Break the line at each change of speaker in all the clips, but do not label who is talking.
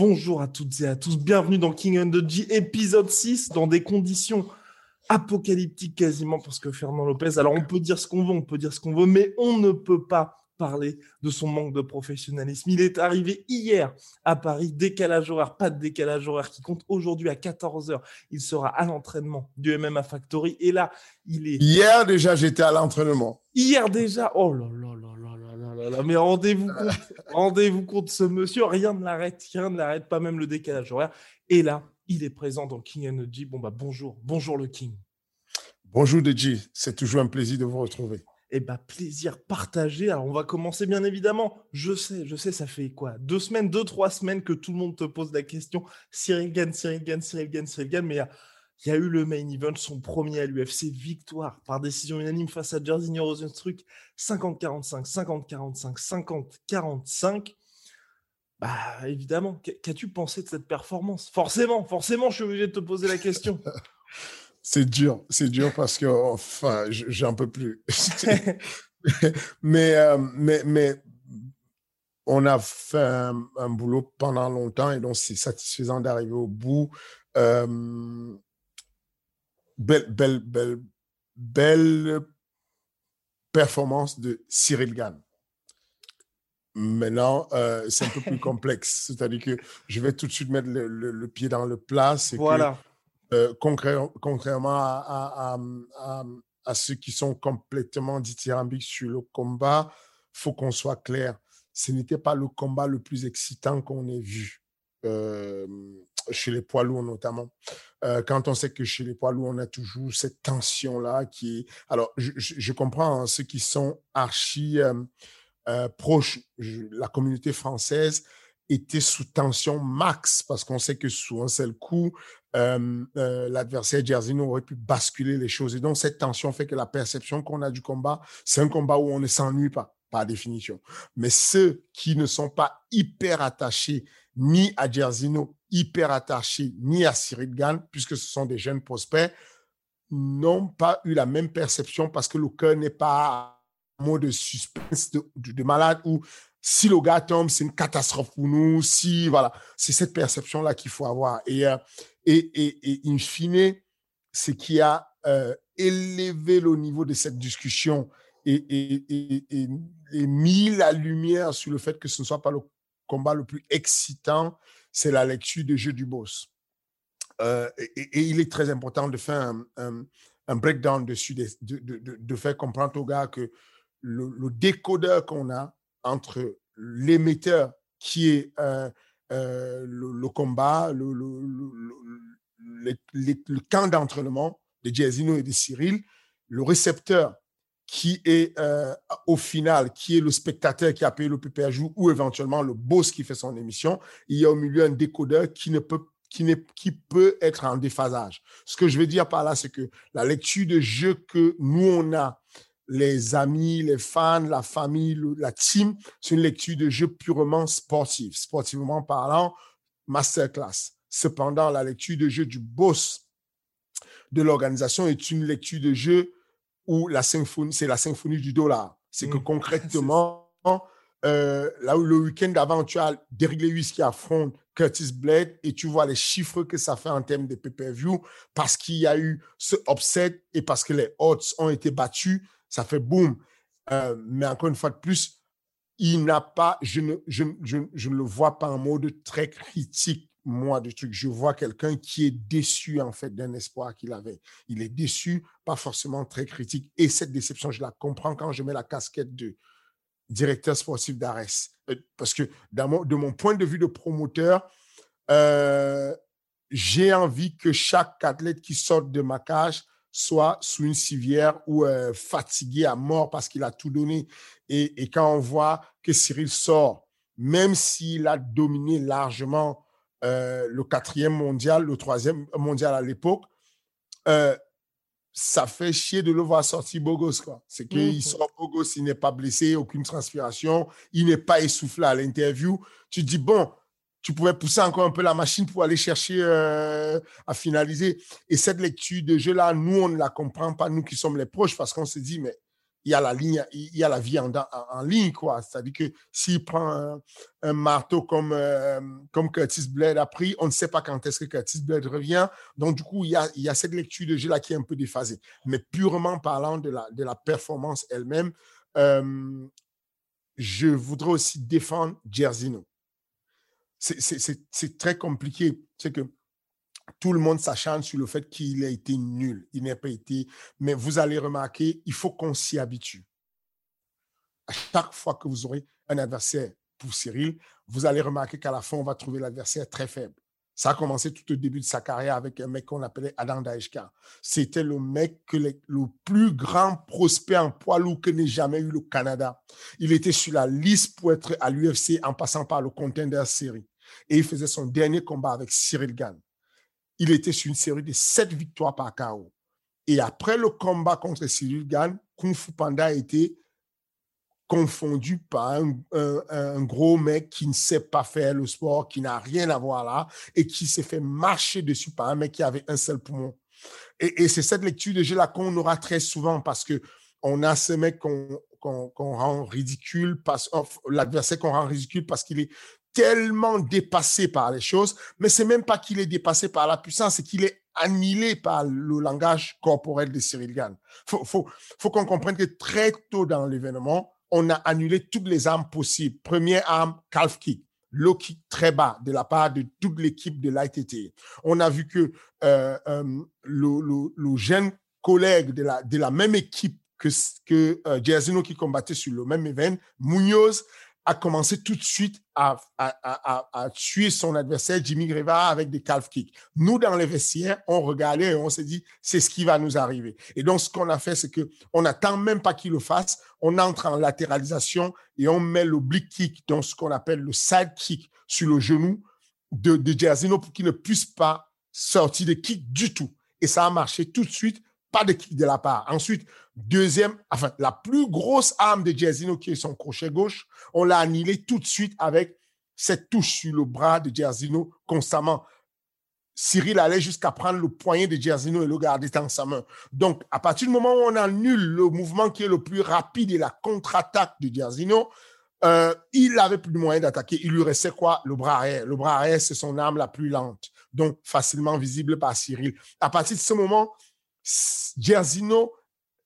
Bonjour à toutes et à tous, bienvenue dans King and the G, épisode 6, dans des conditions apocalyptiques quasiment pour ce que Fernand Lopez. Alors on peut dire ce qu'on veut, on peut dire ce qu'on veut, mais on ne peut pas parler de son manque de professionnalisme. Il est arrivé hier à Paris, décalage horaire, pas de décalage horaire qui compte aujourd'hui à 14h. Il sera à l'entraînement du MMA Factory et là, il est...
Hier déjà, j'étais à l'entraînement.
Hier déjà, oh là là là là là là là mais rendez-vous compte, rendez-vous compte, ce monsieur, rien ne l'arrête, rien ne l'arrête, pas même le décalage horaire. Et là, il est présent dans King and Energy. Bon bah bonjour, bonjour le King.
Bonjour Dj, c'est toujours un plaisir de vous retrouver.
Eh bien, plaisir partagé. Alors, on va commencer, bien évidemment. Je sais, je sais, ça fait quoi? Deux semaines, deux, trois semaines que tout le monde te pose la question. Cyril Gann, Cyril Gann, Cyril Gann, Cyril Gann. Mais il y a, eu le main event, son premier à l'UFC, victoire par décision unanime face à Jairzinho Rosenstruck. 50-45, 50-45, 50-45. Bah, évidemment. Qu- Qu'as-tu pensé de cette performance? Forcément, forcément, je suis obligé de te poser la question.
C'est dur, c'est dur parce que, enfin, j'en peux plus. mais, euh, mais, mais on a fait un, un boulot pendant longtemps et donc c'est satisfaisant d'arriver au bout. Euh, belle, belle, belle, belle performance de Cyril Gann. Maintenant, euh, c'est un peu plus complexe. C'est-à-dire que je vais tout de suite mettre le, le- le pied dans le plat. C'est que
voilà.
Euh, contrairement à, ceux qui sont complètement dithyrambiques sur le combat, faut qu'on soit clair. Ce n'était pas le combat le plus excitant qu'on ait vu, euh, chez les poids lourds notamment. Euh, quand on sait que chez les poids lourds, on a toujours cette tension-là qui est... Alors, je, comprends hein, ceux qui sont archi proches, je- la communauté française était sous tension max parce qu'on sait que sous un seul coup, euh, euh, l'adversaire Jairzinho aurait pu basculer les choses. Et donc, cette tension fait que la perception qu'on a du combat, c'est un combat où on ne s'ennuie pas, par définition. Mais ceux qui ne sont pas hyper attachés ni à Jairzinho, hyper attachés ni à Cyril Gann, puisque ce sont des jeunes prospects, n'ont pas eu la même perception parce que le cœur n'est pas en mode de suspense de malade où si le gars tombe, c'est une catastrophe pour nous. Si, voilà, c'est cette perception-là qu'il faut avoir. Et, euh, et, et, et in fine, ce qui a euh, élevé le niveau de cette discussion et, et, mis la lumière sur le fait que ce ne soit pas le combat le plus excitant, c'est la lecture de jeu du boss. Euh, et, il est très important de faire un, un- breakdown dessus, de, de, de- de faire comprendre aux gars que le décodeur qu'on a entre l'émetteur qui est euh, euh, le, combat, le, camp d'entraînement de Jairzinho et de Cyril, le récepteur qui est euh, au final, qui est le spectateur qui a payé le PPJ ou éventuellement le boss qui fait son émission, il y a au milieu un décodeur qui ne peut qui, qui peut être en déphasage. Ce que je veux dire par là, c'est que la lecture de jeu que nous, on a, les amis, les fans, la famille, le- la team, c'est une lecture de jeu purement sportive. Sportivement parlant, masterclass. Cependant, la lecture de jeu du boss de l'organisation est une lecture de jeu où la symphonie, c'est la symphonie du dollar. C'est que
Mm.
concrètement, euh, là où le week-end d'avant, tu as Derrick Lewis qui affronte Curtis Blade et tu vois les chiffres que ça fait en termes de pay-per-view parce qu'il y a eu ce upset et parce que les odds ont été battus, ça fait boum. Euh, mais encore une fois de plus, il n'a pas, je ne, je, je, je ne le vois pas en mode très critique moi, du truc. Je vois quelqu'un qui est déçu, en fait, d'un espoir qu'il avait. Il est déçu, pas forcément très critique. Et cette déception, je la comprends quand je mets la casquette de directeur sportif d'Ares. Euh, parce que de mon point de vue de promoteur, euh, j'ai envie que chaque athlète qui sort de ma cage soit sous une civière ou euh, fatigué à mort parce qu'il a tout donné. Et, et, quand on voit que Cyril sort, même s'il a dominé largement euh, le quatrième mondial, le troisième mondial à l'époque, euh, ça fait chier de le voir sortir Bogos. C'est qu'il mmh. sort Bogos, il n'est pas blessé, aucune transpiration, il n'est pas essoufflé à l'interview. Tu dis, bon, tu pouvais pousser encore un peu la machine pour aller chercher euh, à finaliser. Et cette lecture de jeu-là, nous, on ne la comprend pas, nous qui sommes les proches, parce qu'on se dit, mais il y a la ligne, il y a la vie en, en, ligne, quoi. C'est-à-dire que s'il prend un, marteau comme, euh, comme Curtis Blade a pris, on ne sait pas quand est-ce que Curtis Blade revient. Donc, du coup, il y a, il y a cette lecture de jeu-là qui est un peu déphasée. Mais purement parlant de la, de la performance elle-même, euh, je voudrais aussi défendre Jersino. C'est très compliqué. C'est que tout le monde s'acharne sur le fait qu'il a été nul. Il n'a pas été. Mais vous allez remarquer, il faut qu'on s'y habitue. À chaque fois que vous aurez un adversaire pour Cyril, vous allez remarquer qu'à la fin, on va trouver l'adversaire très faible. Ça a commencé tout au début de sa carrière avec un mec qu'on appelait Adam Daeshka. C'était le mec le plus grand prospect en poids lourd que n'ait jamais eu le Canada. Il était sur la liste pour être à l'UFC en passant par le Contender Series. Et il faisait son dernier combat avec Cyril Gann il était sur une série de sept victoires par KO. Et après le combat contre Cyril Gann, Kung Fu Panda a été confondu par un, gros mec qui ne sait pas faire le sport, qui n'a rien à voir là, et qui s'est fait marcher dessus par un mec qui avait un seul poumon. Et, c'est cette lecture de jeu-là qu'on aura très souvent parce que on a ce mec qu'on rend ridicule, l'adversaire qu'on rend ridicule parce qu'il est tellement dépassé par les choses, mais c'est même pas qu'il est dépassé par la puissance, c'est qu'il est annihilé par le langage corporel de Cyril Gann. Faut, faut, qu'on comprenne que très tôt dans l'événement, on a annulé toutes les armes possibles. Première arme, calf kick. Low kick très bas de la part de toute l'équipe de l'ITT. On a vu que euh, euh, le, jeune collègue de la, même équipe que, que euh, qui combattait sur le même événement, Munoz, a commencé tout de suite à, à, tuer son adversaire, Jimmy Greva, avec des calf kicks. Nous, dans les vestiaires, on regardait et on s'est dit, c'est ce qui va nous arriver. Et donc, ce qu'on a fait, c'est que on n'attend même pas qu'il le fasse. On entre en latéralisation et on met l'oblique kick, donc ce qu'on appelle le side kick, sur le genou de, de pour qu'il ne puisse pas sortir de kick du tout. Et ça a marché tout de suite pas de kick de la part. Ensuite, deuxième, enfin, la plus grosse arme de Jerzino qui est son crochet gauche, on l'a annihilé tout de suite avec cette touche sur le bras de Jerzino constamment. Cyril allait jusqu'à prendre le poignet de Jerzino et le garder dans sa main. Donc, à partir du moment où on annule le mouvement qui est le plus rapide et la contre-attaque de Jerzino, euh, il avait plus de moyens d'attaquer. Il lui restait quoi? Le bras arrière. Le bras arrière, c'est son arme la plus lente, donc facilement visible par Cyril. À partir de ce moment, Gersino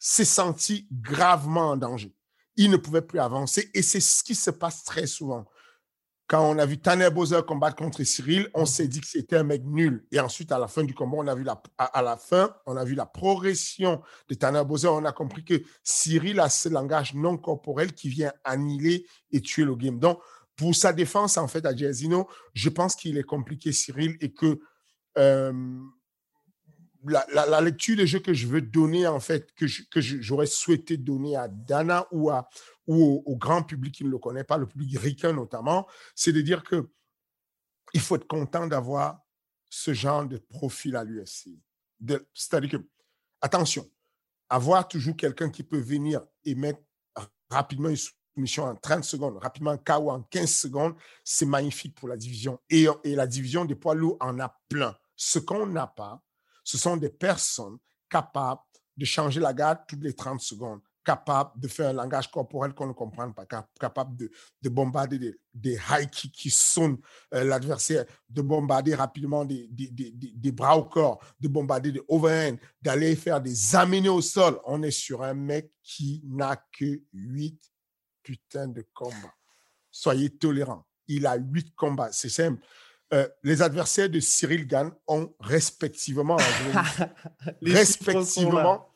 s'est senti gravement en danger. Il ne pouvait plus avancer et c'est ce qui se passe très souvent. Quand on a vu Tanner Bowser combattre contre Cyril, on s'est dit que c'était un mec nul. Et ensuite, à la fin du combat, on a vu la, à, la fin, on a vu la progression de Tanner Bowser. On a compris que Cyril a ce langage non corporel qui vient annihiler et tuer le game. Donc, pour sa défense, en fait, à Gersino, je pense qu'il est compliqué, Cyril, et que euh, la, lecture de jeu que je veux donner, en fait, que, j'aurais souhaité donner à Dana ou, au, grand public qui ne le connaît pas, le public ricain notamment, c'est de dire que il faut être content d'avoir ce genre de profil à l'UFC. C'est-à-dire que, attention, avoir toujours quelqu'un qui peut venir et mettre rapidement une soumission en 30 secondes, rapidement un KO en 15 secondes, c'est magnifique pour la division. Et la division des poids lourds en a plein. Ce qu'on n'a pas, ce sont des personnes capables de changer la garde toutes les 30 secondes, capables de faire un langage corporel qu'on ne comprend pas, capables de, de bombarder des, high kicks qui sonnent euh, l'adversaire, de bombarder rapidement des, des, des, bras au corps, de bombarder des overhands, d'aller faire des amener au sol. On est sur un mec qui n'a que 8 putains de combats. Soyez tolérants. Il a 8 combats. C'est simple. Euh, les adversaires de Cyril Gann ont respectivement, respectivement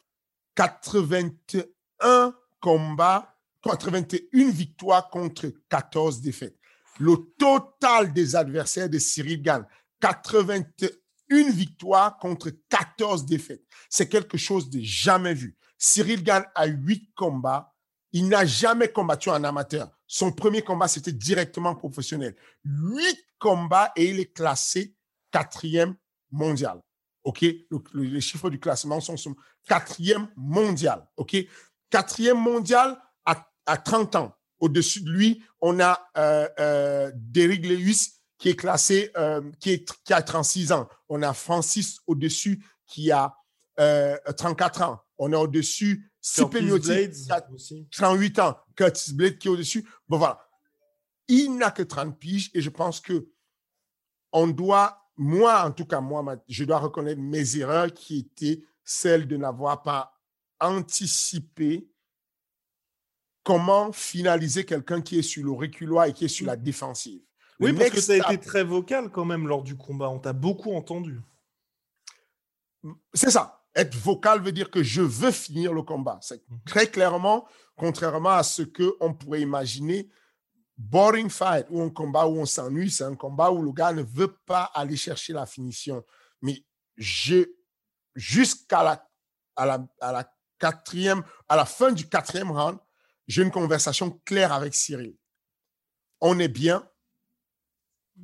81 combats, 81 victoires contre 14 défaites. Le total des adversaires de Cyril Gann, 81 victoires contre 14 défaites. C'est quelque chose de jamais vu. Cyril Gann a 8 combats. Il n'a jamais combattu en amateur. Son premier combat, c'était directement professionnel. 8 combats et il est classé quatrième mondial. OK? les chiffres du classement sont, quatrième mondial. OK? Quatrième mondial à, 30 ans. Au-dessus de lui, on a euh, euh, Derrick Lewis qui est classé, euh, qui, est, qui a 36 ans. On a Francis au-dessus qui a 34 ans. On a au-dessus Qui a 38 ans. Curtis Blade qui est au-dessus. Bon, voilà. Il n'a que 30 piges et je pense que on doit, moi en tout cas, moi, je dois reconnaître mes erreurs qui étaient celles de n'avoir pas anticipé comment finaliser quelqu'un qui est sur le reculoir et qui est sur la défensive.
Oui, parce que ça a été très vocal quand même lors du combat. On t'a beaucoup entendu.
C'est ça. Être vocal veut dire que je veux finir le combat. C'est mhm. très clairement, contrairement à ce qu'on pourrait imaginer, boring fight ou un combat où on s'ennuie, c'est un combat où le gars ne veut pas aller chercher la finition. Mais jusqu'à la, à la, à la quatrième, à la fin du quatrième round, j'ai une conversation claire avec Cyril. On est bien.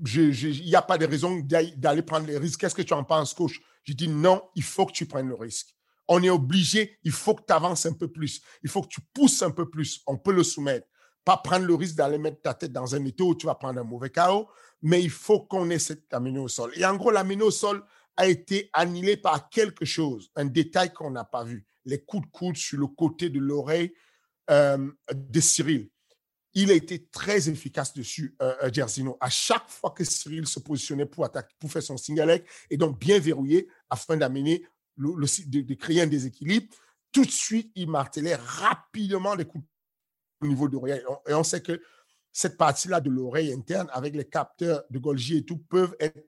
Il n'y a pas de raison d'aller prendre les risques. Qu'est-ce que tu en penses, coach? Je dis non, il faut que tu prennes le risque. On est obligé, il faut que tu avances un peu plus. Il faut que tu pousses un peu plus. On peut le soumettre. Pas prendre le risque d'aller mettre ta tête dans un étau où tu vas prendre un mauvais chaos, mais il faut qu'on ait cette amener au sol. Et en gros, l'amener au sol a été annihilé par quelque chose, un détail qu'on n'a pas vu. Les coups de coude sur le côté de l'oreille euh, de Cyril. Il a été très efficace dessus, euh, euh À chaque fois que Cyril se positionnait pour, attaquer, pour faire son single leg, et donc bien verrouillé afin d'amener le, de, créer un déséquilibre, tout de suite, il martelait rapidement les coups au niveau de l'oreille. Et on sait que cette partie-là de l'oreille interne, avec les capteurs de Golgi et tout, peuvent être,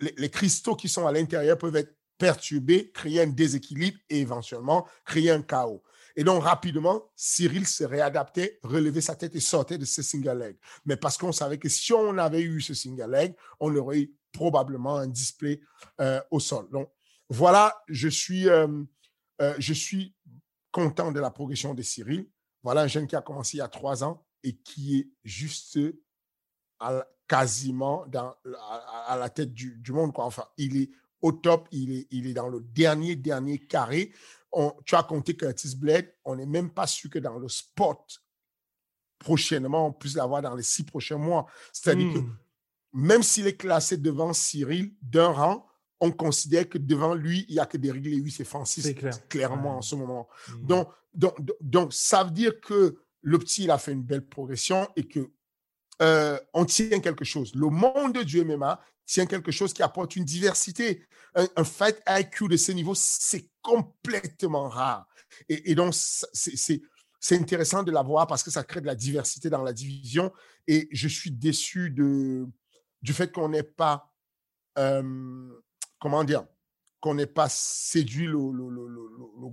les, cristaux qui sont à l'intérieur peuvent être perturbés, créer un déséquilibre et éventuellement créer un chaos. Et donc, rapidement, Cyril se réadaptait, relevait sa tête et sortait de ce single leg. Mais parce qu'on savait que si on avait eu ce single leg, on aurait eu probablement un display euh, au sol. Donc, voilà, je suis, euh, euh, je suis content de la progression de Cyril. Voilà un jeune qui a commencé il y a trois ans et qui est juste quasiment dans, à, la tête du, monde. Quoi. Enfin, il est au top, il est, il est dans le dernier, dernier carré. On, tu as compté Curtis Blade, on n'est même pas sûr que dans le spot, prochainement, on puisse l'avoir dans les six prochains mois. C'est-à-dire que hmm. même s'il est classé devant Cyril d'un rang, on considère que devant lui, il n'y a que des Lewis et Francis, clairement en ce moment. Hmm. Donc, donc, donc, ça veut dire que le petit, il a fait une belle progression et que euh, on tient quelque chose. Le monde du MMA tient quelque chose qui apporte une diversité. Un, fight IQ de ce niveau, c'est complètement rare. Et, donc, c'est intéressant de l'avoir parce que ça crée de la diversité dans la division. Et je suis déçu de, du fait qu'on n'ait pas, euh, comment dire, qu'on n'ait pas séduit le,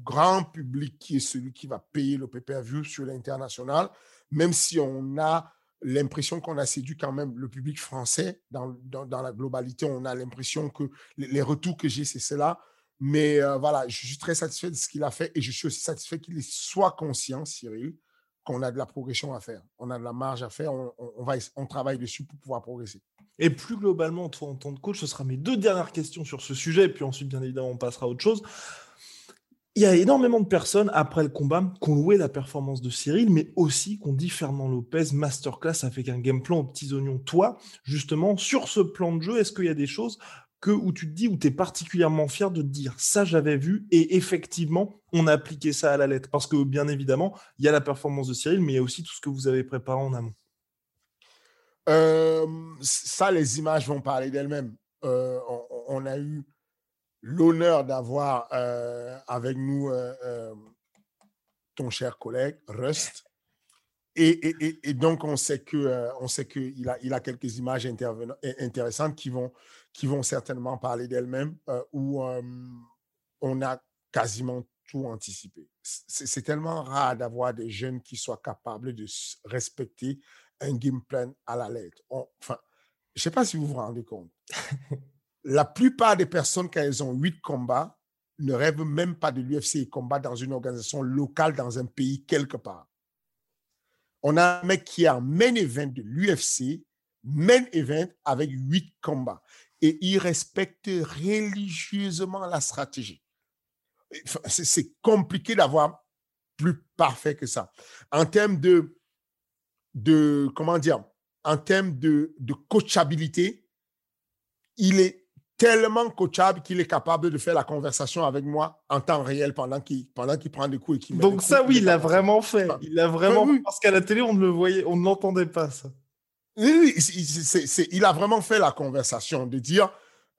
grand public qui est celui qui va payer le pay-per-view sur l'international, même si on a l'impression qu'on a séduit quand même le public français dans, dans, la globalité. On a l'impression que les, retours que j'ai, c'est cela. Mais euh, voilà, je suis très satisfait de ce qu'il a fait et je suis aussi satisfait qu'il soit conscient, Cyril, qu'on a de la progression à faire. On a de la marge à faire. On, on, va, on travaille dessus pour pouvoir progresser.
Et plus globalement, toi, en tant que coach, ce sera mes deux dernières questions sur ce sujet, et puis ensuite, bien évidemment, on passera à autre chose. Il y a énormément de personnes, après le combat, qui ont loué la performance de Cyril, mais aussi qu'on dit Fernand Lopez, masterclass avec un game plan aux petits oignons. Toi, justement, sur ce plan de jeu, est-ce qu'il y a des choses que, où tu te dis, où tu es particulièrement fier de te dire, ça j'avais vu, et effectivement, on a appliqué ça à la lettre Parce que, bien évidemment, il y a la performance de Cyril, mais il y a aussi tout ce que vous avez préparé en amont.
Euh, ça, les images vont parler d'elles-mêmes. Euh, on, a eu l'honneur d'avoir euh, avec nous ton cher collègue Rust. Et, donc, on sait que euh, on sait qu'il a, il a quelques images intéressantes qui vont, qui vont certainement parler d'elles-mêmes, euh, où euh, on a quasiment tout anticipé. C'est tellement rare d'avoir des jeunes qui soient capables de respecter un game plan à la lettre. enfin, je ne sais pas si vous vous rendez compte. la plupart des personnes, quand elles ont huit combats, ne rêvent même pas de l'UFC et combattent dans une organisation locale dans un pays quelque part. On a un mec qui est en main event de l'UFC, main event avec huit combats. Et il respecte religieusement la stratégie. C'est compliqué d'avoir plus parfait que ça. En termes de, de comment dire, en termes de, de coachabilité, il est tellement coachable qu'il est capable de faire la conversation avec moi en temps réel pendant qu'il pendant qu'il prend des coups et qu'il
Donc ça oui, il l'a vraiment fait. Il l'a vraiment fait parce qu'à la télé on ne le voyait, on ne l'entendait pas ça.
Il a vraiment fait la conversation de dire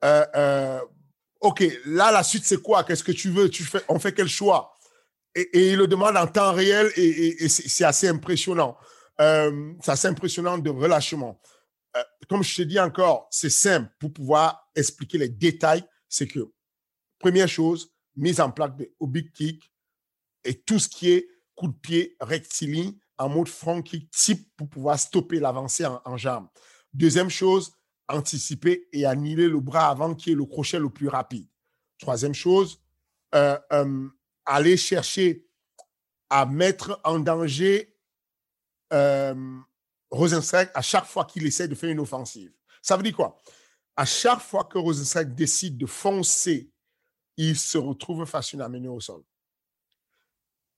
euh, euh, OK, là la suite c'est quoi? Qu'est-ce que tu veux? On fait quel choix? Et, il le demande en temps réel et, c'est assez impressionnant. Euh, c'est assez impressionnant de relâchement. Comme je te dis encore, c'est simple pour pouvoir expliquer les détails. C'est que, première chose, mise en place de big kick et tout ce qui est coup de pied rectiligne en mode kick type pour pouvoir stopper l'avancée en, jambe. Deuxième chose, anticiper et annuler le bras avant qui est le crochet le plus rapide. Troisième chose, euh, euh, aller chercher à mettre en danger Rosenstreich à chaque fois qu'il essaie de faire une offensive. Ça veut dire quoi? À chaque fois que Rosenstreich décide de foncer, il se retrouve face à une amenée au sol.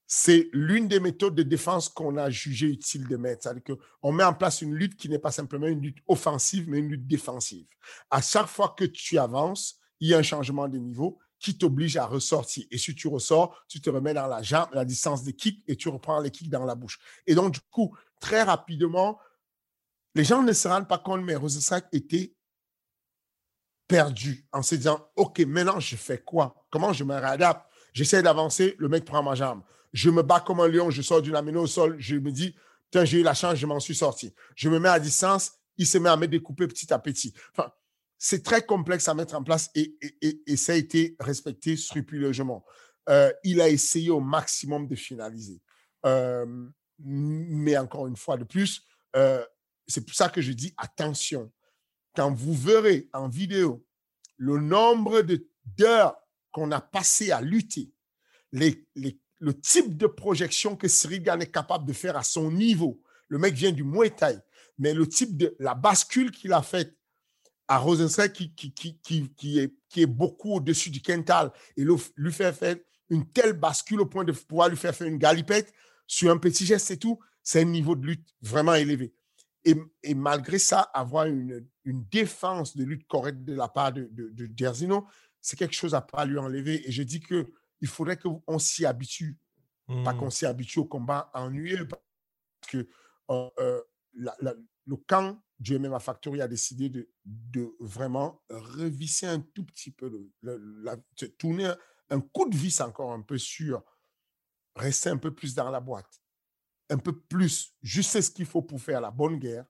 C'est l'une des méthodes de défense qu'on a jugé utile de mettre. C'est-à-dire qu'on met en place une lutte qui n'est pas simplement une lutte offensive, mais une lutte défensive. À chaque fois que tu avances, il y a un changement de niveau qui t'oblige à ressortir. Et si tu ressors, tu te remets dans la jambe, la distance des kicks et tu reprends les kicks dans la bouche. Et donc, du coup, très rapidement, les gens ne se rendent pas compte, mais Rosensack était perdu en se disant, OK, maintenant, je fais quoi? Comment je me réadapte? J'essaie d'avancer, le mec prend ma jambe. Je me bats comme un lion, je sors d'une amène au sol, je me dis, tiens, j'ai eu la chance, je m'en suis sorti. Je me mets à distance, il se met à me découper petit à petit. Enfin, c'est très complexe à mettre en place et, ça a été respecté scrupuleusement. Euh, il a essayé au maximum de finaliser. Euh, mais encore une fois de plus, euh, c'est pour ça que je dis attention. Quand vous verrez en vidéo le nombre d'heures qu'on a passé à lutter, les, le type de projection que Sirigan est capable de faire à son niveau, le mec vient du Muay Thai, mais le type de la bascule qu'il a faite à Rosenstreich qui, qui, qui, qui, est, qui est beaucoup au-dessus du Kental et lui faire faire une telle bascule au point de pouvoir lui faire faire une galipette sur un petit geste et tout, c'est un niveau de lutte vraiment élevé. Et, et malgré ça, avoir une, une, défense de lutte correcte de la part de, de, de c'est quelque chose à pas lui enlever. Et je dis que il faudrait qu'on s'y habitue, pas qu'on mmh. s'y habitue au combat ennuyeux, parce que euh, euh, le camp du MMA Factory a décidé de, de vraiment revisser un tout petit peu, le, la, tourner un coup de vis encore un peu sur rester un peu plus dans la boîte, un peu plus, juste ce qu'il faut pour faire la bonne guerre,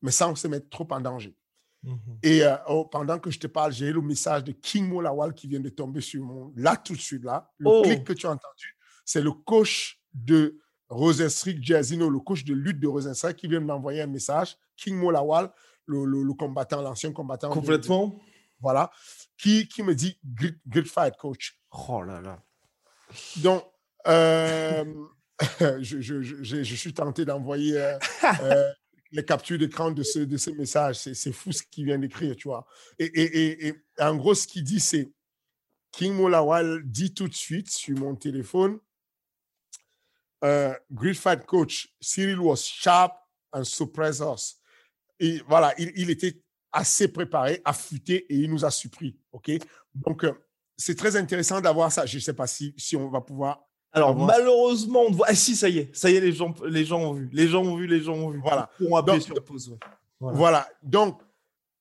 mais sans se mettre trop en danger. Mmh Et euh, oh, pendant que je te parle, j'ai eu le message de King Molawal qui vient de tomber sur mon. Là, tout de suite, là. Le oh! clic que tu as entendu, c'est le coach de Rosenstreet Jazino, le coach de lutte de Rosenstreet, qui vient de m'envoyer un message. King Molawal, le, le, combattant, l'ancien combattant.
Complètement.
voilà. Qui, qui me dit good, fight, coach.
Oh là là.
Donc, euh, je, je, je, je, suis tenté d'envoyer euh, euh, les captures d'écran de ce, de ce message. C'est fou ce qu'il vient d'écrire, tu vois. Et, et, et, en gros, ce qu'il dit, c'est King Molawal dit tout de suite sur mon téléphone uh, great fight coach, Cyril was sharp and surprised us. Et voilà, il, il, était assez préparé, affûté et il nous a surpris. OK? Donc, euh, c'est très intéressant d'avoir ça. Je ne sais pas si, si on va pouvoir.
Alors, malheureusement, on voit. Ah, si, ça y est, ça y est, les gens, les gens ont vu. Les gens ont vu, les gens ont vu.
Voilà.
Appuyer sur pause.
Voilà. voilà. Donc,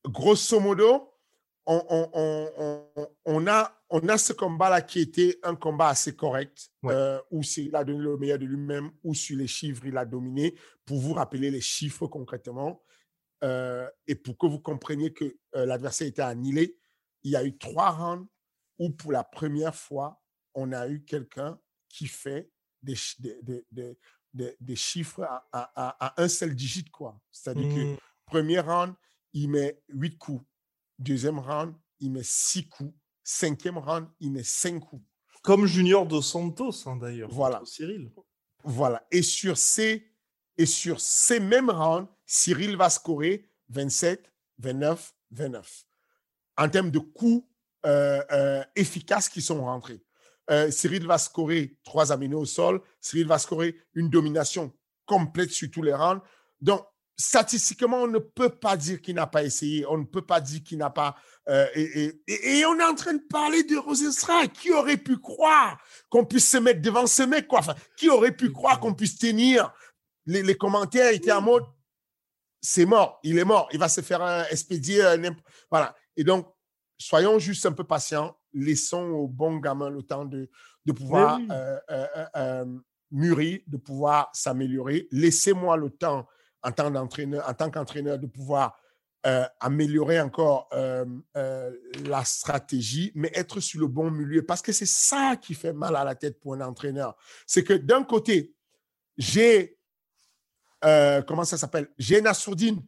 grosso modo, on, on, on, on, a on a ce combat-là qui était un combat assez correct,
Ouais.
euh, où il a donné le meilleur de lui-même, où sur les chiffres, il a dominé. Pour vous rappeler les chiffres concrètement, euh, et pour que vous compreniez que euh, l'adversaire était annihilé, il y a eu trois rounds où pour la première fois, on a eu quelqu'un qui fait des, chi- des, des- des- des- des chiffres à, à- à- à un seul digit. quoi. C'est-à-dire que
Mm.
Premier round, il met 8 coups. Deuxième round, il met 6 coups. Cinquième round, il met 5 coups.
Comme Junior Dos Santos, hein, d'ailleurs.
Voilà.
Cyril.
Voilà. Et sur ces, et sur ces mêmes rounds, Cyril va scorer 27, 29, 29. En termes de coups euh, euh, efficaces qui sont rentrés. Euh, Cyril va scorer trois aminés au sol. Cyril va scorer une domination complète sur tous les rounds. Donc, statistiquement, on ne peut pas dire qu'il n'a pas essayé. On ne peut pas dire qu'il n'a pas. euh, et, et- et- on est en train de parler de Rosenstrike. Qui aurait pu croire qu'on puisse se mettre devant ce mec, quoi? Enfin, qui aurait pu croire qu'on puisse tenir? Les, les commentaires étaient en mode c'est mort, il est mort, il va se faire euh, expédier. n'imp- voilà. Et donc, soyons juste un peu patients. Laissons au bon gamin le temps de, de pouvoir
oui.
euh, euh, euh, mûrir, de pouvoir s'améliorer. Laissez-moi le temps, en tant d'entraîneur, en tant qu'entraîneur, de pouvoir euh, améliorer encore euh, euh, la stratégie, mais être sur le bon milieu. Parce que c'est ça qui fait mal à la tête pour un entraîneur. C'est que d'un côté, j'ai, comment ça s'appelle? J'ai Nassourdine,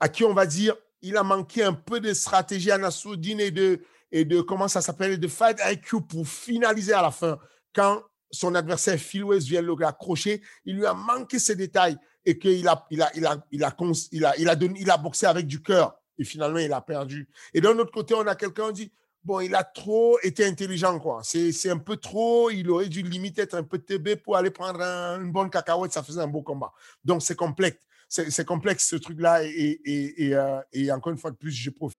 à qui on va dire, il a manqué un peu de stratégie à Nassourdine et de, et de, comment ça s'appelle, de fight IQ pour finaliser à la fin. Quand son adversaire Phil West vient le accrocher, il lui a manqué ces détails et qu'il a, boxé avec du cœur et finalement il a perdu. Et d'un autre côté, on a quelqu'un qui dit, bon, il a trop été intelligent, quoi. C'est un peu trop, il aurait dû limite être un peu TB pour aller prendre un- une bonne cacahuète, ça faisait un beau combat. Donc c'est complexe. C'est complexe ce truc-là et, et, euh, et encore une fois de plus, je profite.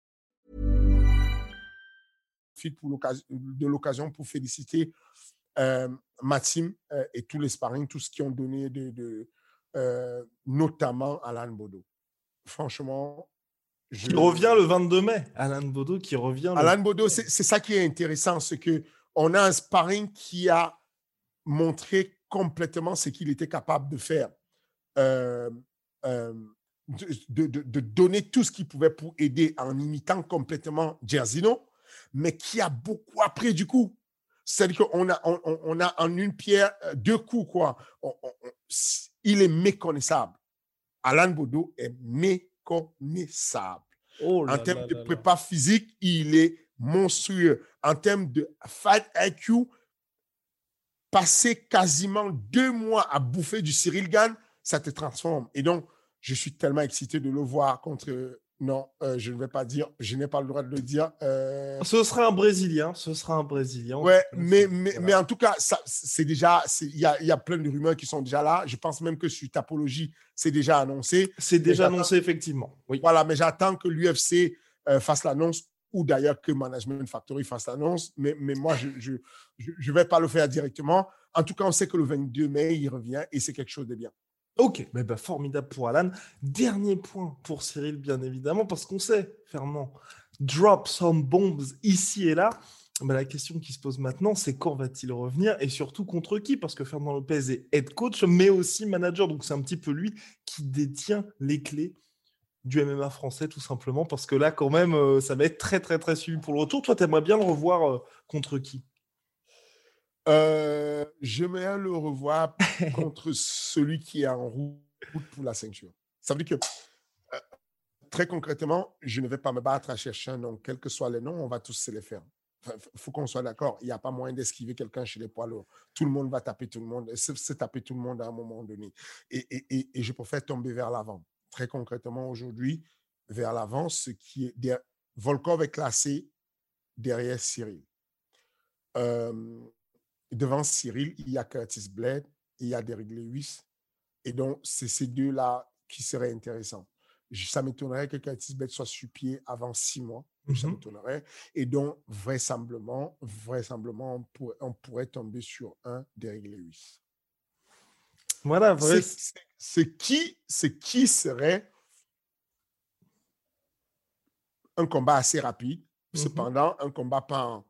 Profite pour l'occasion- de l'occasion pour féliciter euh, ma team euh, et tous les sparring, tous ceux qui ont donné, de, de, euh, notamment Alan Bodo. Franchement, je...
Il revient le 22 mai. Alain Bodo qui revient. le-
Alan Bodo, c'est ça qui est intéressant, c'est que on a un sparring qui a montré complètement ce qu'il était capable de faire, Euh, de, de- donner tout ce qu'il pouvait pour aider en imitant complètement Jerzino, mais qui a beaucoup appris du coup. C'est-à-dire qu'on a, on, a en une pierre euh, deux coups, quoi. On- on- on- il est méconnaissable. Alan Bodo est méconnaissable.
Oh là
En termes
là
de
là.
prépa physique, il est monstrueux. En termes de fight IQ, passer quasiment deux mois à bouffer du Cyril Gann, ça te transforme. Et donc, je suis tellement excité de le voir contre. Non, euh, je ne vais pas dire, je n'ai pas le droit de le dire. euh,
Ce sera un Brésilien. Ce sera un Brésilien.
Ouais, mais, en tout cas, c'est déjà, il y a, il y a plein de rumeurs qui sont déjà là. Je pense même que sur Tapologie, c'est déjà annoncé.
C'est déjà annoncé, effectivement. Oui.
Voilà, mais j'attends que l'UFC euh, fasse l'annonce ou d'ailleurs que Management Factory fasse l'annonce. Mais, mais moi, je ne je, je, je vais pas le faire directement. En tout cas, on sait que le 22 mai, il revient et c'est quelque chose de bien.
Ok, mais bah, formidable pour Alan. Dernier point pour Cyril, bien évidemment, parce qu'on sait, Fernand, drop some bombs ici et là. Bah, la question qui se pose maintenant, c'est quand va-t-il revenir et surtout contre qui? Parce que Fernand Lopez est head coach, mais aussi manager. Donc c'est un petit peu lui qui détient les clés du MMA français, tout simplement. Parce que là, quand même, euh, ça va être très, très, très suivi pour le retour. Toi, tu aimerais bien le revoir euh, contre qui?
Euh, je vais le revoir contre celui qui est en route pour la ceinture. Ça veut dire que, euh, très concrètement, je ne vais pas me battre à chercher un nom. Quels que soient les noms, on va tous se les faire. Il faut qu'on soit d'accord. Il n'y a pas moyen d'esquiver quelqu'un chez les poids lourds. Tout le monde va taper tout le monde, se, se taper tout le monde à un moment donné. Et, et, et, et je préfère tomber vers l'avant. Très concrètement, aujourd'hui, vers l'avant, ce qui est Volkov est classé derrière Cyril. Euh, devant Cyril, il y a Curtis Blade, il y a Derek Lewis. Et donc, c'est ces deux-là qui seraient intéressants. Ça m'étonnerait que Curtis Blade soit sur pied avant six mois. Ça
Mhm.
m'étonnerait. Et donc, vraisemblablement, vraisemblablement on, pourrait, on pourrait tomber sur un Derek Lewis.
Voilà, vrai.
C'est- qui, qui serait un combat assez rapide,
Mhm.
cependant un combat pas en,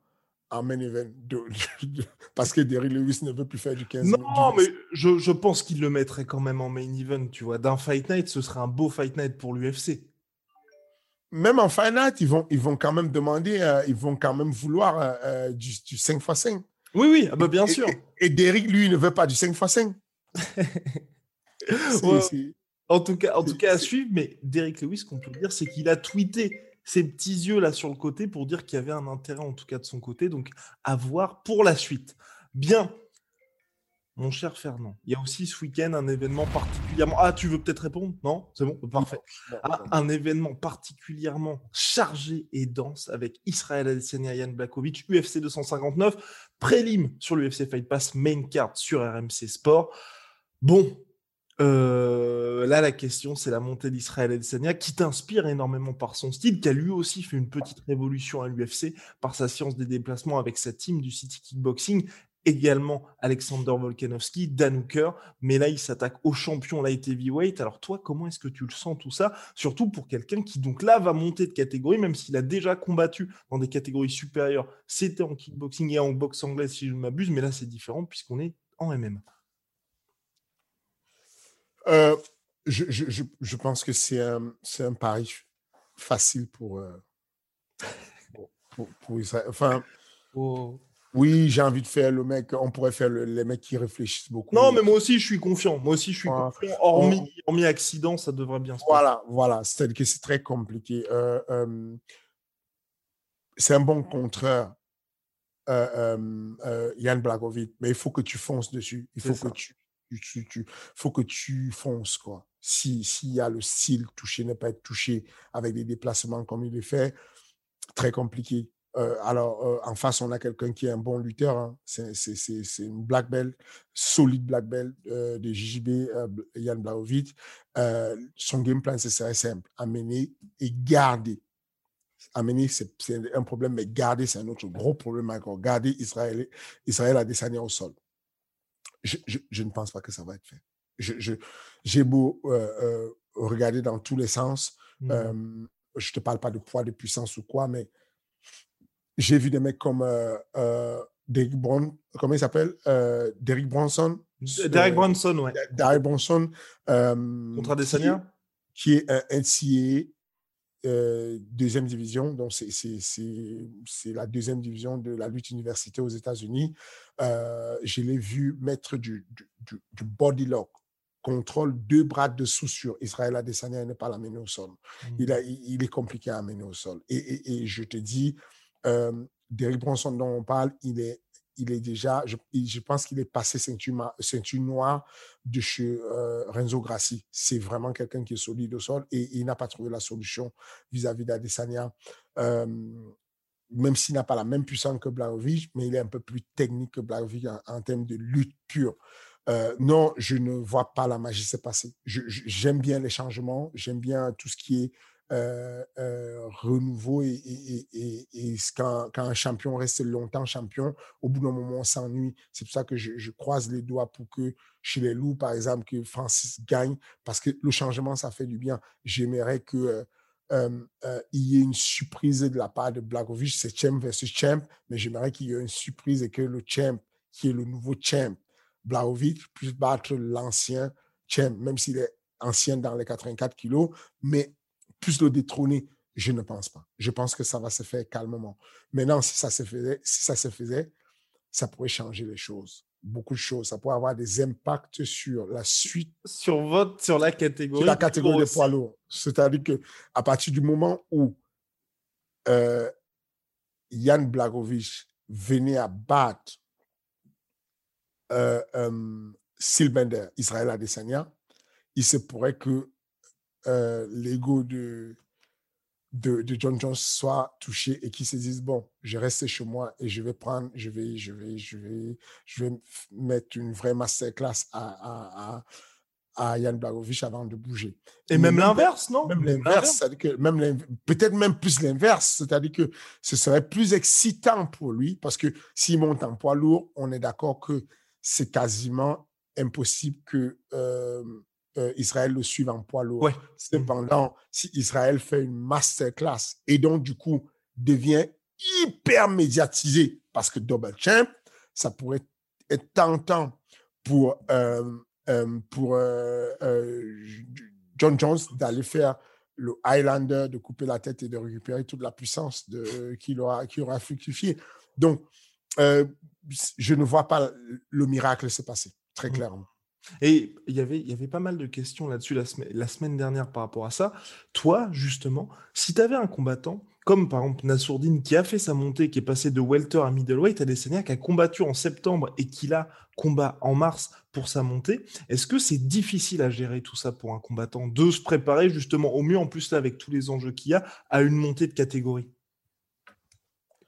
en main event, de- de- parce que Derrick Lewis ne veut plus faire du 15
Non, mais je, je pense qu'il le mettrait quand même en main event, tu vois. D'un fight night, ce serait un beau fight night pour l'UFC.
Même en Fight Night, ils vont, ils vont quand même demander, euh, ils vont quand même vouloir euh, euh, du, du 5x5.
Oui, oui, ah bah bien sûr.
Et, et Derrick, lui, ne veut pas du 5x5. C'est-
Ouais. En tout cas, en tout cas à suivre, mais Derrick Lewis, qu'on peut dire, c'est qu'il a tweeté ses petits yeux là sur le côté pour dire qu'il y avait un intérêt en tout cas de son côté, donc à voir pour la suite. Bien, mon cher Fernand, il y a aussi ce week-end un événement particulièrement. Ah, tu veux peut-être répondre? Non? C'est bon, parfait. Ah, un événement particulièrement chargé et dense avec Israël Adesanya et Yann Blakovic, UFC 259, prélim sur l'UFC Fight Pass, main card sur RMC Sport. Bon, euh, là la question c'est la montée d'Israël Adesanya qui t'inspire énormément par son style, qui a lui aussi fait une petite révolution à l'UFC par sa science des déplacements avec sa team du City Kickboxing. Également Alexander Volkanovski, Dan Hooker, mais là il s'attaque au champion light heavyweight. Alors toi, comment est-ce que tu le sens tout ça? Surtout pour quelqu'un qui donc là va monter de catégorie, même s'il a déjà combattu dans des catégories supérieures. C'était en kickboxing et en boxe anglaise si je ne m'abuse, mais là c'est différent puisqu'on est en MM.
Euh, je, je, je, je pense que c'est un, c'est un pari facile pour, euh, pour, pour, pour Israël. Enfin, oui, j'ai envie de faire le mec, on pourrait faire le- les mecs qui réfléchissent beaucoup.
Non, mais moi aussi je suis confiant. Moi aussi je suis
Voilà.
confiant. Hormis, hormis accident, ça devrait bien se passer.
Voilà, voilà. C'est-à-dire que c'est très compliqué. Euh, euh, c'est un bon contreur, euh, euh, euh, Yann Blagovic, mais il faut que tu fonces dessus. Il faut que tu, tu- faut que tu fonces, quoi. Si, s'il y a le style touché, ne pas être touché avec des déplacements comme il le fait, très compliqué. Euh, alors, euh, en face, on a quelqu'un qui est un bon lutteur. hein. C'est, une black belt, solide black belt euh, de JJB, Yann Blaovic. Son game plan, c'est très simple. Amener et garder. Amener, c'est, un problème, mais garder, c'est un autre gros problème encore. Garder Israël, Israël a descendu au sol. Je, je, je ne pense pas que ça va être fait. Je, j'ai beau euh, euh, regarder dans tous les sens. Euh, je ne te parle pas de poids, de puissance ou quoi, mais j'ai vu des mecs comme euh, Derek Brown, comment il s'appelle Derek Bronson.
Derek Bronson, ouais.
Derek Bronson.
Contre
qui,
Adesanya
qui est un NCAA euh, deuxième division. Donc, c'est- la deuxième division de la lutte université aux États-Unis. Euh, je l'ai vu mettre du, du, body lock, contrôle deux bras dessous sur Israël Adesanya et ne pas l'amener au sol. Il, a, il, il est compliqué à amener au sol. Et, et- et je te dis, euh, Derek Bronson dont on parle, il est, il est déjà, je, pense qu'il est passé ceinture, noire de chez euh, Renzo Grassi. C'est vraiment quelqu'un qui est solide au sol et, il n'a pas trouvé la solution vis-à-vis d'Adesanya. Euh, même s'il n'a pas la même puissance que Blaovic, mais il est un peu plus technique que Blaovic en, termes de lutte pure. Euh, non, je ne vois pas la magie se passer. J'aime bien les changements, j'aime bien tout ce qui est euh, euh, renouveau et, quand, un champion reste longtemps champion, au bout d'un moment, on s'ennuie. C'est pour ça que je, croise les doigts pour que chez les loups, par exemple, que Francis gagne, parce que le changement, ça fait du bien. J'aimerais que euh, il y ait une surprise de la part de Blagovic, c'est champ versus champ, mais j'aimerais qu'il y ait une surprise et que le champ, qui est le nouveau champ, Blagovic, puisse battre l'ancien champ, même s'il est ancien dans les 84 kilos, mais plus le détrôner, je ne pense pas. Je pense que ça va se faire calmement. Maintenant, si ça se faisait, si ça se faisait, ça pourrait changer les choses. Beaucoup de choses. Ça pourrait avoir des impacts sur la suite
Sur, votre, sur la catégorie.
sur la catégorie des poids lourds. C'est-à-dire que à partir du moment où euh, Yann Blagovic venait à battre euh, euh, Silbender, Israël Adesanya, il se pourrait que euh, l'ego de, de, John Jones soit touché et qu'il se dise bon, je reste chez moi et je vais prendre, je vais, je vais, je vais, je vais mettre une vraie masterclass à, à, à Yann Blagovic avant de bouger.
Et même l'inverse, non?
Même l'inverse, c'est-à-dire que même peut-être même plus l'inverse, c'est-à-dire que ce serait plus excitant pour lui parce que s'il monte en poids lourd, on est d'accord que c'est quasiment impossible que euh, euh, Israël le suive en poids lourd. Cependant, si Israël fait une masterclass et donc du coup devient hyper médiatisé parce que double champ, ça pourrait être tentant pour euh, euh, pour John Jones d'aller faire le Highlander, de couper la tête et de récupérer toute la puissance qu'il aura, qui aura fructifié. Donc, je ne vois pas le miracle se passer, très mmh. clairement.
Et il y avait, il y avait pas mal de questions là-dessus la, semaine dernière par rapport à ça. Toi, justement, si tu avais un combattant comme par exemple Nassourdine qui a fait sa montée, qui est passé de welter à middleweight, à Adesanya qui a combattu en septembre et qui a combat en mars pour sa montée. Est-ce que c'est difficile à gérer tout ça pour un combattant de se préparer justement au mieux, en plus là avec tous les enjeux qu'il y a, à une montée de catégorie?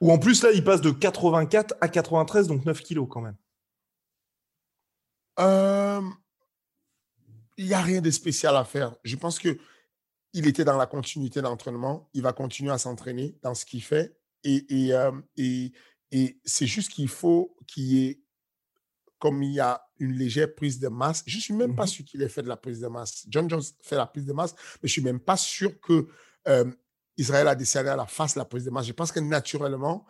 Ou en plus là, il passe de 84 à 93, donc 9 kilos quand même.
Euh, il n'y a rien de spécial à faire. Je pense que il était dans la continuité d'entraînement. Il va continuer à s'entraîner dans ce qu'il fait. Et, et, euh, et, et c'est juste qu'il faut qu'il y ait, comme il y a une légère prise de masse, je ne suis même pas mmh sûr qu'il ait fait de la prise de masse. John Jones fait la prise de masse, mais je ne suis même pas sûr que euh, Israël a décidé à la face la prise de masse. Je pense que naturellement,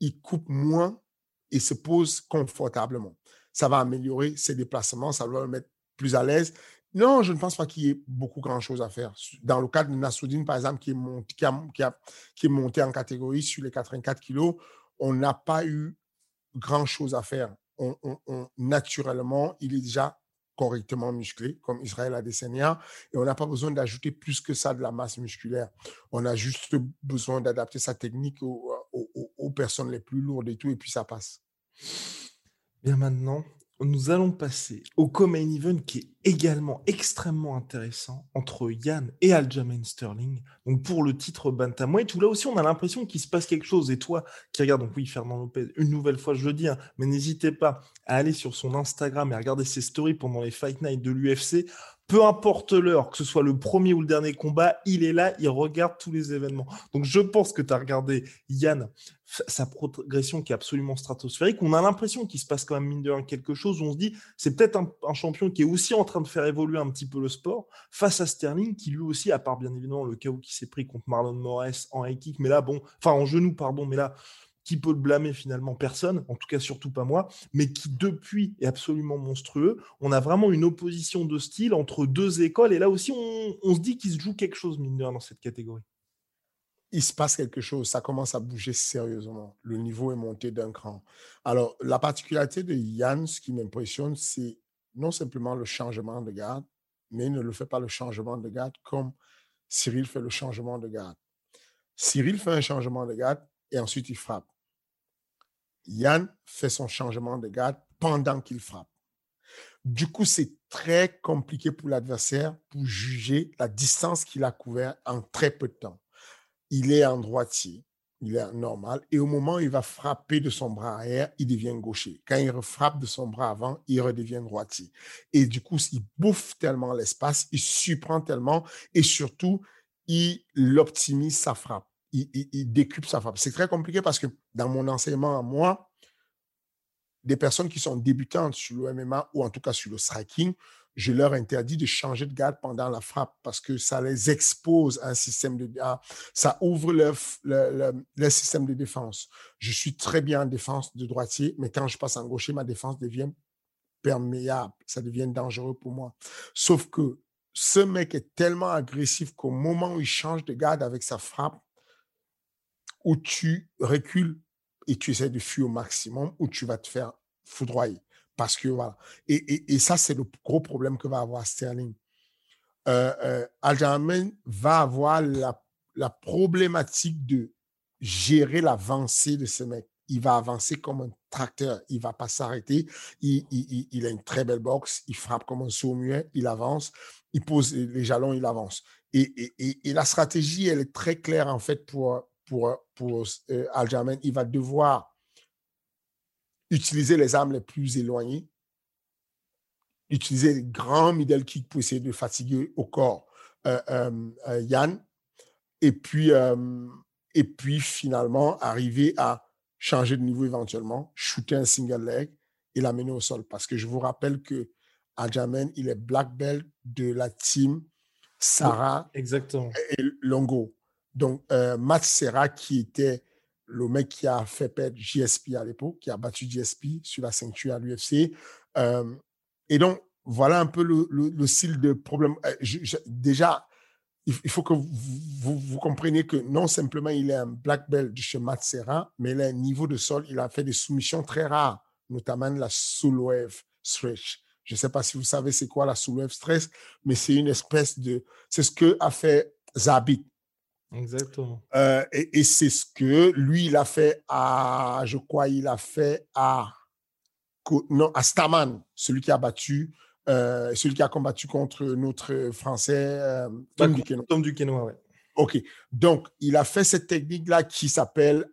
il coupe moins et se pose confortablement. Ça va améliorer ses déplacements, ça va le mettre plus à l'aise. Non, je ne pense pas qu'il y ait beaucoup grand-chose à faire. Dans le cas de Nassoudine, par exemple, qui est, monté, a, en catégorie sur les 84 kilos, on n'a pas eu grand-chose à faire. Naturellement, il est déjà correctement musclé, comme Israël Adesanya, et on n'a pas besoin d'ajouter plus que ça de la masse musculaire. On a juste besoin d'adapter sa technique aux, personnes les plus lourdes et tout, et puis ça passe.
Bien maintenant, nous allons passer au co-main event qui est également extrêmement intéressant entre Yann et Aljamain Sterling. Donc pour le titre bantamweight, où là aussi on a l'impression qu'il se passe quelque chose. Et toi qui regardes, donc oui, Fernand Lopez, une nouvelle fois je le dis, hein, mais n'hésitez pas à aller sur son Instagram et à regarder ses stories pendant les Fight Night de l'UFC peu importe l'heure, que ce soit le premier ou le dernier combat, il est là, il regarde tous les événements. Donc je pense que tu as regardé Yann, sa progression qui est absolument stratosphérique. On a l'impression qu'il se passe quand même mine de rien quelque chose. On se dit, c'est peut-être un, champion qui est aussi en train de faire évoluer un petit peu le sport face à Sterling, qui lui aussi, à part bien évidemment le chaos qui s'est pris contre Marlon Moraes en high kick, mais là, bon, enfin en genou, pardon, mais là, qui peut le blâmer finalement Personne, en tout cas surtout pas moi, mais qui depuis est absolument monstrueux. On a vraiment une opposition de style entre deux écoles, et là aussi on, se dit qu'il se joue quelque chose, mineur dans cette catégorie.
Il se passe quelque chose, ça commence à bouger sérieusement. Le niveau est monté d'un cran. Alors, la particularité de Yann, ce qui m'impressionne, c'est non simplement le changement de garde, mais il ne le fait pas le changement de garde comme Cyril fait le changement de garde. Cyril fait un changement de garde et ensuite il frappe. Yann fait son changement de garde pendant qu'il frappe. Du coup, c'est très compliqué pour l'adversaire pour juger la distance qu'il a couvert en très peu de temps. Il est en droitier, il est normal, et au moment où il va frapper de son bras arrière, il devient gaucher. Quand il frappe de son bras avant, il redevient droitier. Et du coup, il bouffe tellement l'espace, il surprend tellement, et surtout, il optimise sa frappe il, décupe sa frappe. C'est très compliqué parce que dans mon enseignement à moi, des personnes qui sont débutantes sur le MMA ou en tout cas sur le striking, je leur interdis de changer de garde pendant la frappe parce que ça les expose à un système de... ça ouvre leur, leur, système de défense. Je suis très bien en défense de droitier, mais quand je passe en gaucher, ma défense devient perméable. Ça devient dangereux pour moi. Sauf que ce mec est tellement agressif qu'au moment où il change de garde avec sa frappe, où tu recules et tu essaies de fuir au maximum, ou tu vas te faire foudroyer. Parce que voilà. Et, et, ça, c'est le gros problème que va avoir Sterling. Euh, euh, va avoir la, problématique de gérer l'avancée de ce mec. il va avancer comme un tracteur. Il ne va pas s'arrêter. Il, a une très belle boxe. Il frappe comme un saut muet. Il avance. Il pose les jalons. Il avance. Et, la stratégie, elle est très claire en fait pour, pour, pour euh, Aljamain. Il va devoir utiliser les armes les plus éloignées, utiliser les grands middle kicks pour essayer de fatiguer au corps euh, euh, Yann. Et puis, et puis finalement arriver à changer de niveau éventuellement, shooter un single leg et l'amener au sol. Parce que je vous rappelle que Adjamen, il est black belt de la team Sarah
Exactement.
et Longo. Donc, euh, Matt Serra, qui était le mec qui a fait perdre JSP à l'époque, qui a battu JSP sur la ceinture à l'UFC. Euh, et donc, voilà un peu le, style de problème. Euh, déjà, il faut que vous, compreniez que non simplement il est un black belt chez Matsera, mais il a un niveau de sol, il a fait des soumissions très rares, notamment la wave stretch. Je ne sais pas si vous savez c'est quoi la wave stretch, mais c'est une espèce de... C'est ce que a fait Zabit.
Exactement.
Euh, et, et c'est ce que lui, il a fait à... Je crois, il a fait à... Non, à Staman, celui qui a battu euh, celui qui a combattu contre notre Français, euh,
Tom, Duquesnoy. Tom Duquesnoy, ouais.
OK. Donc, il a fait cette technique-là qui s'appelle,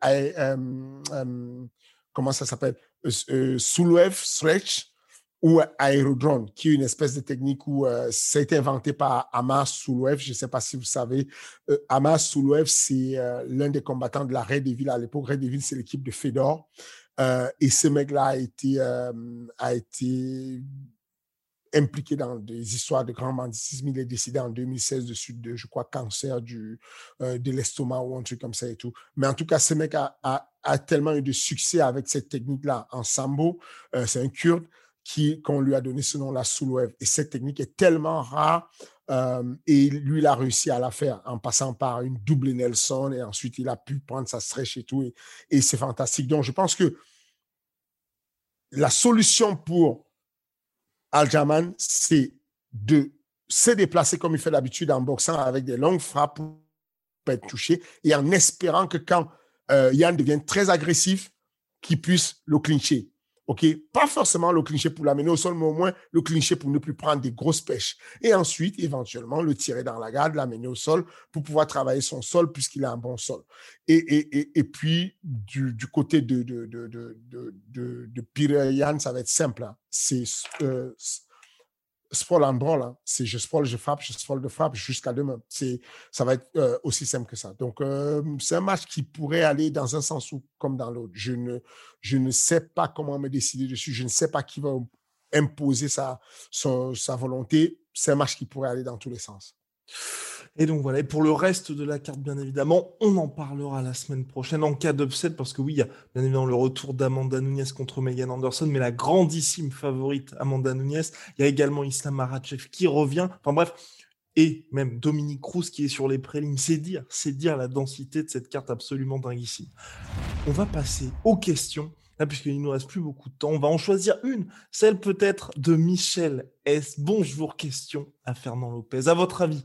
comment ça s'appelle? Soulwave stretch ou aérodrone, qui est une espèce de technique où ça a été inventé par Hamas Soulwave. Je ne sais pas si vous savez. Hamas Soulwave, c'est l'un des combattants de la Red Devil à l'époque. Red Devil, c'est l'équipe de Fedor. et ce mec-là a été, impliqué dans des histoires de grand banditisme. Il est décédé en 2016 de suite de, je crois, cancer du, euh, de l'estomac ou un truc comme ça et tout. Mais en tout cas, ce mec a, tellement eu de succès avec cette technique-là en sambo. Euh, c'est un kurde qu'on lui a donné ce nom-là, Soulouev. Et cette technique est tellement rare euh, et lui, il a réussi à la faire en passant par une double Nelson et ensuite il a pu prendre sa stretch et tout. Et, c'est fantastique. Donc, je pense que la solution pour Aljaman, c'est de se déplacer comme il fait d'habitude en boxant avec des longues frappes pour être touché et en espérant que quand euh, Yann devient très agressif, qu'il puisse le clincher. OK? Pas forcément le clincher pour l'amener au sol, mais au moins le clincher pour ne plus prendre des grosses pêches. Et ensuite, éventuellement, le tirer dans la garde, l'amener au sol pour pouvoir travailler son sol puisqu'il a un bon sol. Et, puis, du, côté de, de, de, de, ça va être simple. Hein. C'est euh, sprawl en brawl. Hein. C'est je sprawl, je frappe, je sprawl, de frappe jusqu'à demain. C'est, ça va être euh, aussi simple que ça. Donc, euh, c'est un match qui pourrait aller dans un sens ou comme dans l'autre. Je ne, je ne sais pas comment me décider dessus. Je ne sais pas qui va imposer sa, sa volonté. C'est un match qui pourrait aller dans tous les sens.
Et donc voilà, et pour le reste de la carte, bien évidemment, on en parlera la semaine prochaine en cas d'upset, parce que oui, il y a bien évidemment le retour d'Amanda Nunes contre Megan Anderson, mais la grandissime favorite Amanda Nunes. Il y a également Islam Makhachev qui revient. Enfin bref, et même Dominique Cruz qui est sur les prélims. C'est dire, c'est dire la densité de cette carte absolument dinguissime. On va passer aux questions. Là, puisqu'il ne nous reste plus beaucoup de temps, on va en choisir une, celle peut-être de Michel S. Bonjour, question à Fernand Lopez. À votre avis,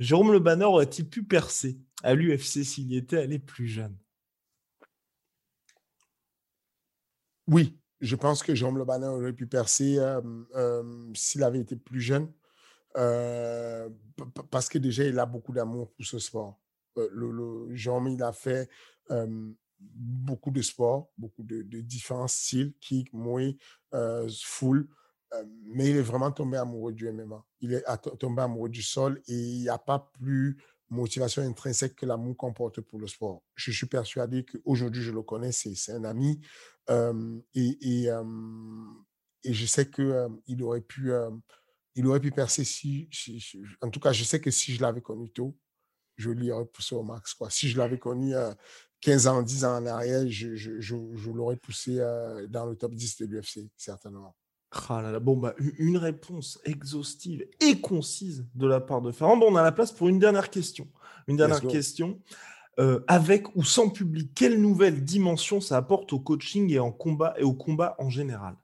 Jérôme Le Banner aurait-il pu percer à l'UFC s'il était allé plus jeune?
Oui, je pense que Jérôme Le Banner aurait pu percer euh, euh, s'il avait été plus jeune. Euh, parce que déjà, il a beaucoup d'amour pour ce sport. le, Jérôme, il a fait beaucoup de sports, beaucoup de, différents styles, kick, mouille, full. Euh, mais il est vraiment tombé amoureux du MMA. Il est tombé amoureux du sol et il n'y a pas plus motivation intrinsèque que l'amour qu'on porte pour le sport. Je suis persuadé qu'aujourd'hui, je le connais, c'est un ami. Euh, euh, et, je sais qu'il aurait pu aurait pu percer si, en tout cas, je sais que si je l'avais connu tôt, je lui aurais poussé au max. Si je l'avais connu 15 ans, 10 ans en arrière, je, je l'aurais poussé dans le top 10 de l'UFC, certainement.
Ah bon, bah, une réponse exhaustive et concise de la part de Ferrand. Bon, on a la place pour une dernière question. Une dernière question. Euh, avec ou sans public, quelle nouvelle dimension ça apporte au coaching et, en combat, et au combat en général?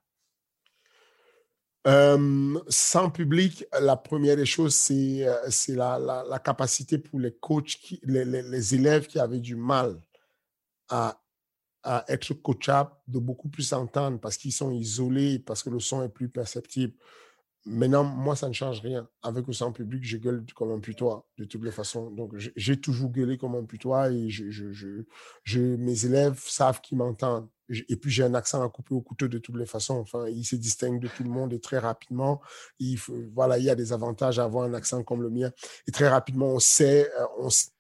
Euh, sans public, la première des choses, c'est euh, la, la, la, capacité pour les coachs, qui, les, les, élèves qui avaient du mal à à être coachables, de beaucoup plus entendre parce qu'ils sont isolés, parce que le son est plus perceptible. Maintenant, moi, ça ne change rien. Avec le son public, je gueule comme un putois, de toutes les façons. Donc, j'ai toujours gueulé comme un putois et je, je, je, mes élèves savent qu'ils m'entendent. Et puis, j'ai un accent à couper au couteau de toutes les façons. Enfin, il se distingue de tout le monde et très rapidement. Il, voilà, il y a des avantages à avoir un accent comme le mien. Et très rapidement, on sait, euh, on sait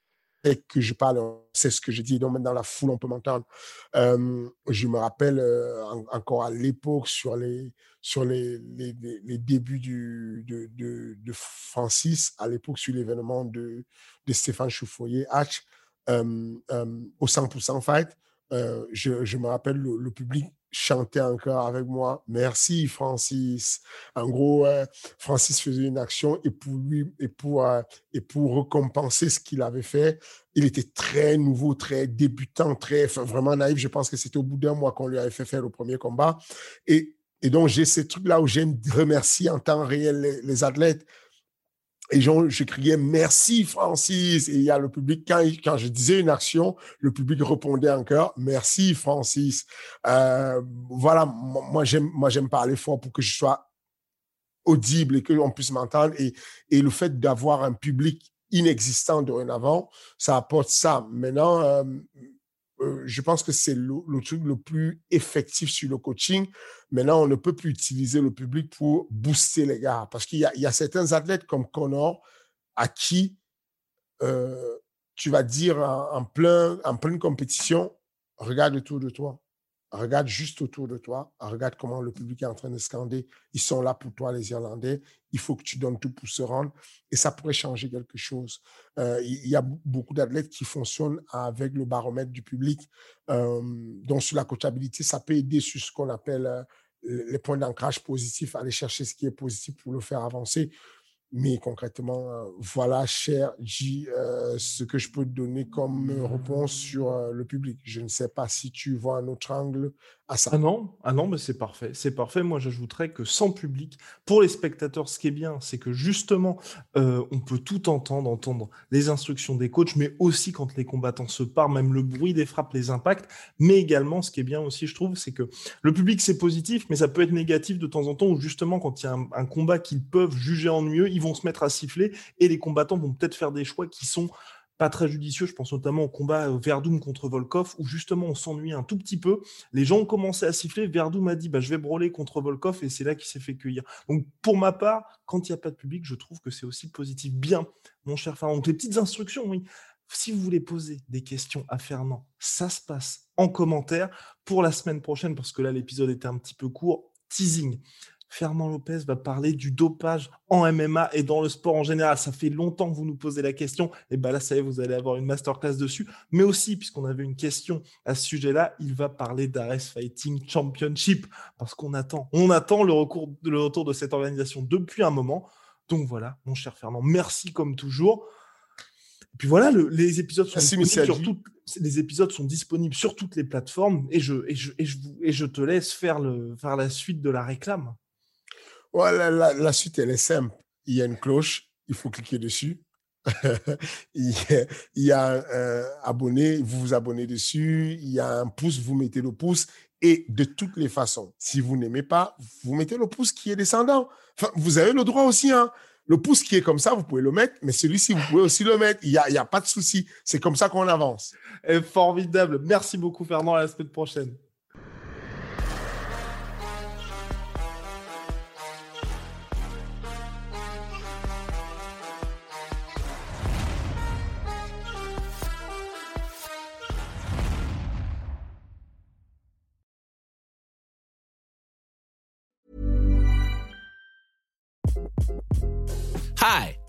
que je parle, c'est ce que je dis. Donc, même dans la foule, on peut m'entendre. Euh, je me rappelle euh, encore à l'époque sur les, sur les, les, les débuts de, de, de, Francis, à l'époque sur l'événement de, de Stéphane Chouffoyer, H, euh, au 100% Fight. Je, je, me rappelle le public chantait encore avec moi. Merci, Francis. En gros, euh, Francis faisait une action et pour lui, et pour, euh, et pour récompenser ce qu'il avait fait, il était très nouveau, très débutant, très, vraiment naïf. Je pense que c'était au bout d'un mois qu'on lui avait fait faire le premier combat. Et, et donc, j'ai ces trucs-là où j'aime remercier en temps réel les athlètes et je criais merci Francis. Et il y a le public, quand, quand je disais une action, le public répondait encore merci Francis. Euh, voilà, moi j'aime, moi j'aime parler fort pour que je sois audible et que l'on puisse m'entendre. Et, et le fait d'avoir un public inexistant dorénavant, ça apporte ça. Maintenant, euh, euh, je pense que c'est le, truc le plus effectif sur le coaching. Maintenant, on ne peut plus utiliser le public pour booster les gars parce qu'il y, a, certains athlètes comme Connor à qui euh, tu vas dire en, en, plein, en pleine compétition, regarde autour de toi. Regarde juste autour de toi. Regarde comment le public est en train de scander. Ils sont là pour toi, les Irlandais. Il faut que tu donnes tout pour se rendre. Et ça pourrait changer quelque chose. Euh, il y a beaucoup d'athlètes qui fonctionnent avec le baromètre du public. Euh, donc, sur la coachabilité, ça peut aider sur ce qu'on appelle euh, les points d'ancrage positifs, aller chercher ce qui est positif pour le faire avancer. Mais concrètement, euh, voilà, cher J, euh, ce que je peux te donner comme réponse sur euh, le public. Je ne sais pas si tu vois un autre angle ça.
Ah non, ah non mais c'est parfait. C'est parfait. Moi, j'ajouterais que sans public, pour les spectateurs, ce qui est bien, c'est que justement, on peut tout entendre, entendre les instructions des coachs, mais aussi quand les combattants se parlent, même le bruit des frappes, les impacts. Mais également, ce qui est bien aussi, je trouve, c'est que le public, c'est positif, mais ça peut être négatif de temps en temps, où justement, quand il y a un combat qu'ils peuvent juger ennuyeux, ils vont se mettre à siffler et les combattants vont peut-être faire des choix qui sont pas très judicieux. Je pense notamment au combat euh, Verdum contre Volkov, où justement on s'ennuie un tout petit peu. Les gens ont commencé à siffler. Verdum a dit bah, Je vais brûler contre Volkov, et c'est là qu'il s'est fait cueillir. Donc, pour ma part, quand il n'y a pas de public, je trouve que c'est aussi positif. Bien, mon cher Fernand. Donc, les petites instructions, oui. Si vous voulez poser des questions à Fernand, ça se passe en commentaire pour la semaine prochaine, parce que là, l'épisode était un petit peu court. Teasing. Fernand Lopez va parler du dopage en MMA et dans le sport en général. Ça fait longtemps que vous nous posez la question. Et bien là, ça y est, vous allez avoir une masterclass dessus. Mais aussi, puisqu'on avait une question à ce sujet-là, il va parler d'Ares Fighting Championship parce qu'on attend, on attend le, recours, le retour de cette organisation depuis un moment. Donc voilà, mon cher Fernand, merci comme toujours. Et puis voilà, les épisodes sont disponibles sur toutes, les épisodes sont disponibles sur toutes les plateformes et je, et je, et je, et je te laisse faire, le, faire la suite de la réclame
la, suite, elle est simple. Il y a une cloche, il faut cliquer dessus. il y a, un abonné, vous vous abonnez dessus. Il y a un pouce, vous mettez le pouce. Et de toutes les façons, si vous n'aimez pas, vous mettez le pouce qui est descendant. Vous avez le droit aussi. Hein. Le pouce qui est comme ça, vous pouvez le mettre, mais celui-ci, vous pouvez aussi le mettre. Il n'y a, y a pas de souci. C'est comme ça qu'on avance.
formidable. Merci beaucoup, Fernand. À la semaine prochaine.